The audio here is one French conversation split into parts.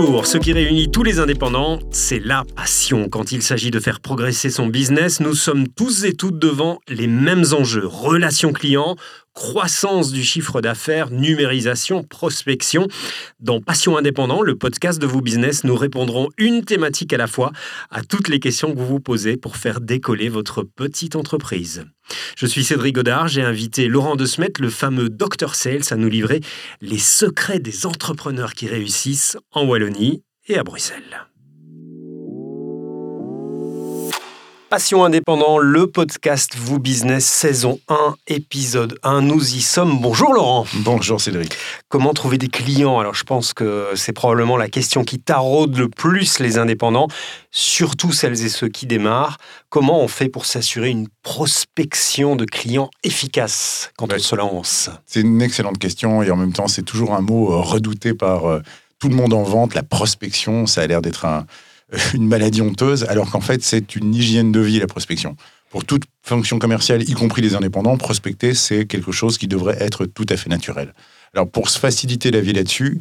Bonjour, ce qui réunit tous les indépendants, c'est la passion. Quand il s'agit de faire progresser son business, nous sommes tous et toutes devant les mêmes enjeux. Relations clients, croissance du chiffre d'affaires, numérisation, prospection. Dans Passion Indépendant, le podcast de vos business, nous répondrons une thématique à la fois à toutes les questions que vous vous posez pour faire décoller votre petite entreprise. Je suis Cédric Godard, j'ai invité Laurent De Smet, le fameux Dr Sales, à nous livrer les secrets des entrepreneurs qui réussissent en Wallonie et à Bruxelles. Passion indépendant, le podcast Vous Business saison 1, épisode 1. Nous y sommes. Bonjour Laurent. Bonjour Cédric. Comment trouver des clients? Alors je pense que c'est probablement la question qui taraude le plus les indépendants, surtout celles et ceux qui démarrent. Comment on fait pour s'assurer une prospection de clients efficace quand on se lance? C'est une excellente question et en même temps c'est toujours un mot euh, redouté par euh, tout le monde en vente. La prospection, ça a l'air d'être un une maladie honteuse, alors qu'en fait, c'est une hygiène de vie, la prospection. Pour toute fonction commerciale, y compris les indépendants, prospecter, c'est quelque chose qui devrait être tout à fait naturel. Alors, pour se faciliter la vie là-dessus,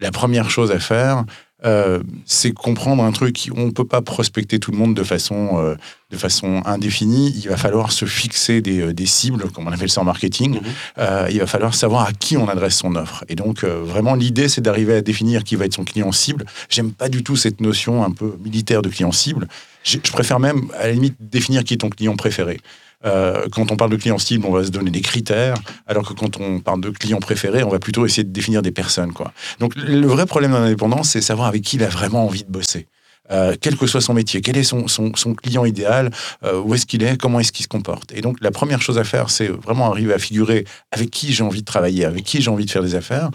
la première chose à faire, euh, c'est comprendre un truc. On ne peut pas prospecter tout le monde de façon, euh, de façon indéfinie. Il va falloir se fixer des, euh, des cibles, comme on appelle ça en marketing. Mhm. il va falloir savoir à qui on adresse son offre. Et donc, vraiment, l'idée, c'est d'arriver à définir qui va être son client cible. J'aime pas du tout cette notion un peu militaire de client cible. Je, je préfère même, à la limite, définir qui est ton client préféré. Euh, quand on parle de client cible, on va se donner des critères, alors que quand on parle de client préféré, on va plutôt essayer de définir des personnes. Donc le vrai problème d'un indépendant, c'est savoir avec qui il a vraiment envie de bosser. Euh, quel que soit son métier, quel est son client idéal, euh, où est-ce qu'il est, comment est-ce qu'il se comporte. Et donc la première chose à faire, c'est vraiment arriver à figurer avec qui j'ai envie de travailler, avec qui j'ai envie de faire des affaires,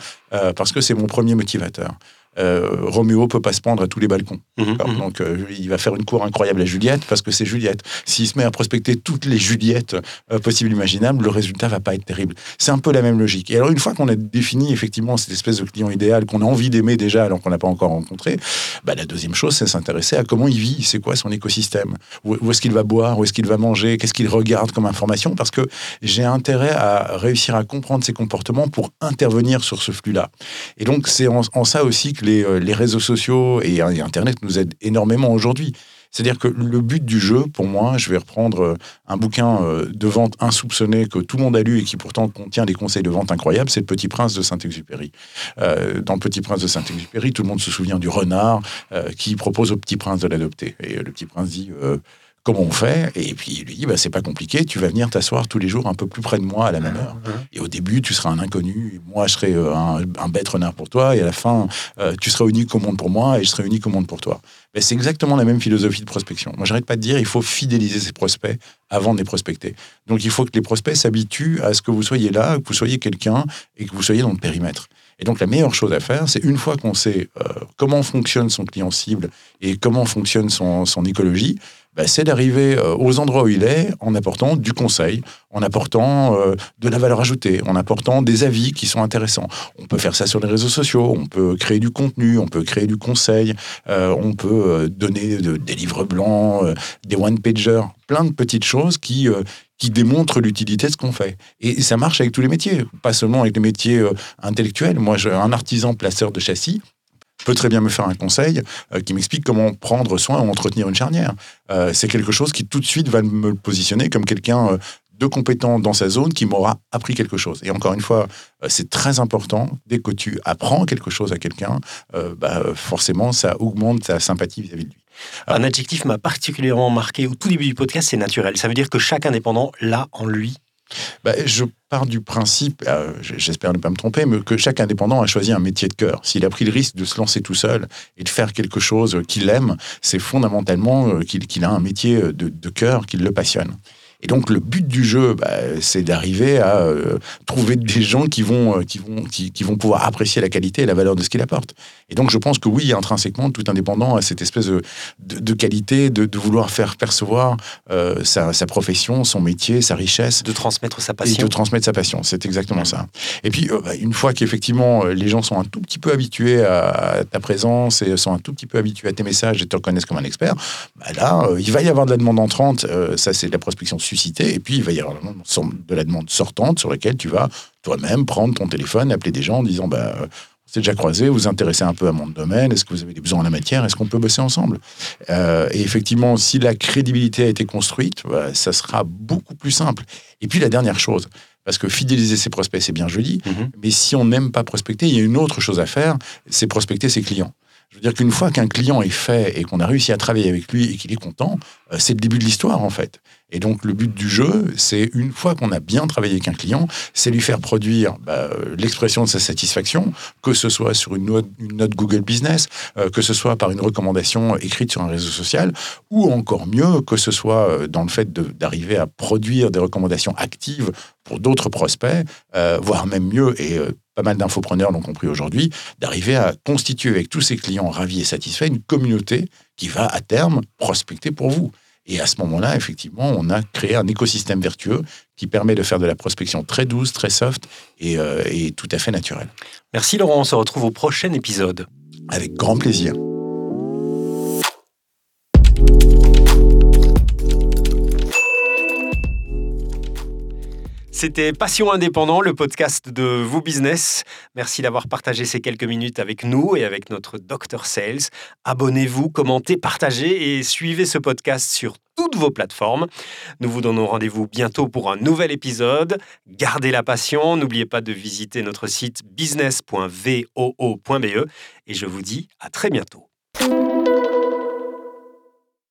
parce que c'est mon premier motivateur euh, Roméo peut pas se prendre à tous les balcons. Mhm, mhm. Donc euh, il va faire une cour incroyable à Juliette parce que c'est Juliette. S'il se met à prospecter toutes les Juliettes euh, possibles imaginables, le résultat va pas être terrible. C'est un peu la même logique. Et alors une fois qu'on a défini effectivement cette espèce de client idéal qu'on a envie d'aimer déjà alors qu'on n'a pas encore rencontré, bah, la deuxième chose c'est s'intéresser à comment il vit, c'est quoi son écosystème, où, où est-ce qu'il va boire, où est-ce qu'il va manger, qu'est-ce qu'il regarde comme information parce que j'ai intérêt à réussir à comprendre ses comportements pour intervenir sur ce flux-là. Et donc c'est en, en ça aussi que euh, les, réseaux sociaux et, Internet nous aident énormément aujourd'hui. C'est-à-dire que le but du jeu, pour moi, je vais reprendre euh, un bouquin euh, de vente insoupçonné que tout le monde a lu et qui pourtant contient des conseils de vente incroyables, c'est Le Petit Prince de Saint-Exupéry. dans Le Petit Prince de Saint-Exupéry, tout le monde se souvient du renard qui propose au Petit Prince de l'adopter. Et le Petit Prince dit comment on fait? Et puis il lui dit, bah, c'est pas compliqué, tu vas venir t'asseoir tous les jours un peu plus près de moi à la même heure. Et au début, tu seras un inconnu, moi je serai euh, un, bête renard pour toi, et à la fin, euh, tu seras unique au monde pour moi, et je serai unique au monde pour toi. Mais c'est exactement la même philosophie de prospection. Moi, j'arrête pas de dire, il faut fidéliser ses prospects avant de les prospecter. Donc il faut que les prospects s'habituent à ce que vous soyez là, que vous soyez quelqu'un, et que vous soyez dans le périmètre. Et donc la meilleure chose à faire, c'est une fois qu'on sait euh, comment fonctionne son client cible et comment fonctionne son, son écologie, bah, c'est d'arriver euh, aux endroits où il est en apportant du conseil, en apportant euh, de la valeur ajoutée, en apportant des avis qui sont intéressants. On peut faire ça sur les réseaux sociaux, on peut créer du contenu, on peut créer du conseil, euh, on peut donner des livres blancs, des one-pagers, plein de petites choses qui, qui démontrent l'utilité de ce qu'on fait. Et ça marche avec tous les métiers, pas seulement avec les métiers intellectuels. Moi, un artisan placeur de châssis, peut très bien me faire un conseil euh, qui m'explique comment prendre soin ou entretenir une charnière. Euh, c'est quelque chose qui tout de suite va me positionner comme quelqu'un euh, de compétent dans sa zone qui m'aura appris quelque chose. Et encore une fois, c'est très important, dès que tu apprends quelque chose à quelqu'un, bah, forcément, ça augmente ta sympathie vis-à-vis de lui. un adjectif m'a particulièrement marqué au tout début du podcast, c'est naturel. Ça veut dire que chaque indépendant l'a en lui bah, je pars du principe, euh, j'espère ne pas me tromper, mais que chaque indépendant a choisi un métier de cœur. S'il a pris le risque de se lancer tout seul et de faire quelque chose qu'il aime, c'est fondamentalement euh, qu'il a un métier de, de cœur qui le passionne. Et donc le but du jeu, bah, c'est d'arriver à euh, trouver des gens qui vont, euh, qui, vont, qui, vont pouvoir apprécier la qualité et la valeur de ce qu'il apporte. Et donc je pense que oui, intrinsèquement, tout indépendant a cette espèce de, de, qualité de, de, vouloir faire percevoir euh, sa, sa, profession, son métier, sa richesse. De transmettre sa passion. Et de transmettre sa passion, c'est exactement ça. Et puis bah, une fois qu'effectivement les gens sont un tout petit peu habitués à ta présence et sont un tout petit peu habitués à tes messages et te reconnaissent comme un expert, bah là, il va y avoir de la demande entrante, ça c'est de la prospection et puis il va y avoir de la demande sortante sur laquelle tu vas toi-même prendre ton téléphone, appeler des gens en disant bah, C'est déjà croisé, vous vous intéressez un peu à mon domaine, est-ce que vous avez des besoins en la matière, est-ce qu'on peut bosser ensemble? Euh, Et effectivement, si la crédibilité a été construite, bah, ça sera beaucoup plus simple. Et puis la dernière chose, parce que fidéliser ses prospects, c'est bien joli, Mhm. mais si on n'aime pas prospecter, il y a une autre chose à faire, c'est prospecter ses clients. Je veux dire qu'une fois qu'un client est fait et qu'on a réussi à travailler avec lui et qu'il est content, euh, c'est le début de l'histoire en fait. Et donc le but du jeu, c'est une fois qu'on a bien travaillé avec un client, c'est lui faire produire bah, euh, l'expression de sa satisfaction, que ce soit sur une note, Google Business, euh, que ce soit par une recommandation écrite sur un réseau social, ou encore mieux, que ce soit dans le fait d'arriver à produire des recommandations actives pour d'autres prospects, voire même mieux, et pas mal d'infopreneurs l'ont compris aujourd'hui, d'arriver à constituer avec tous ces clients ravis et satisfaits une communauté qui va à terme prospecter pour vous. Et à ce moment-là, effectivement, on a créé un écosystème vertueux qui permet de faire de la prospection très douce, très soft et, euh, et tout à fait naturelle. Merci Laurent, on se retrouve au prochain épisode. Avec grand plaisir. C'était Passion Indépendant, le podcast de Vous Business. Merci d'avoir partagé ces quelques minutes avec nous et avec notre Dr Sales. Abonnez-vous, commentez, partagez et suivez ce podcast sur toutes vos plateformes. Nous vous donnons rendez-vous bientôt pour un nouvel épisode. Gardez la passion, n'oubliez pas de visiter notre site business.voo.be et je vous dis à très bientôt.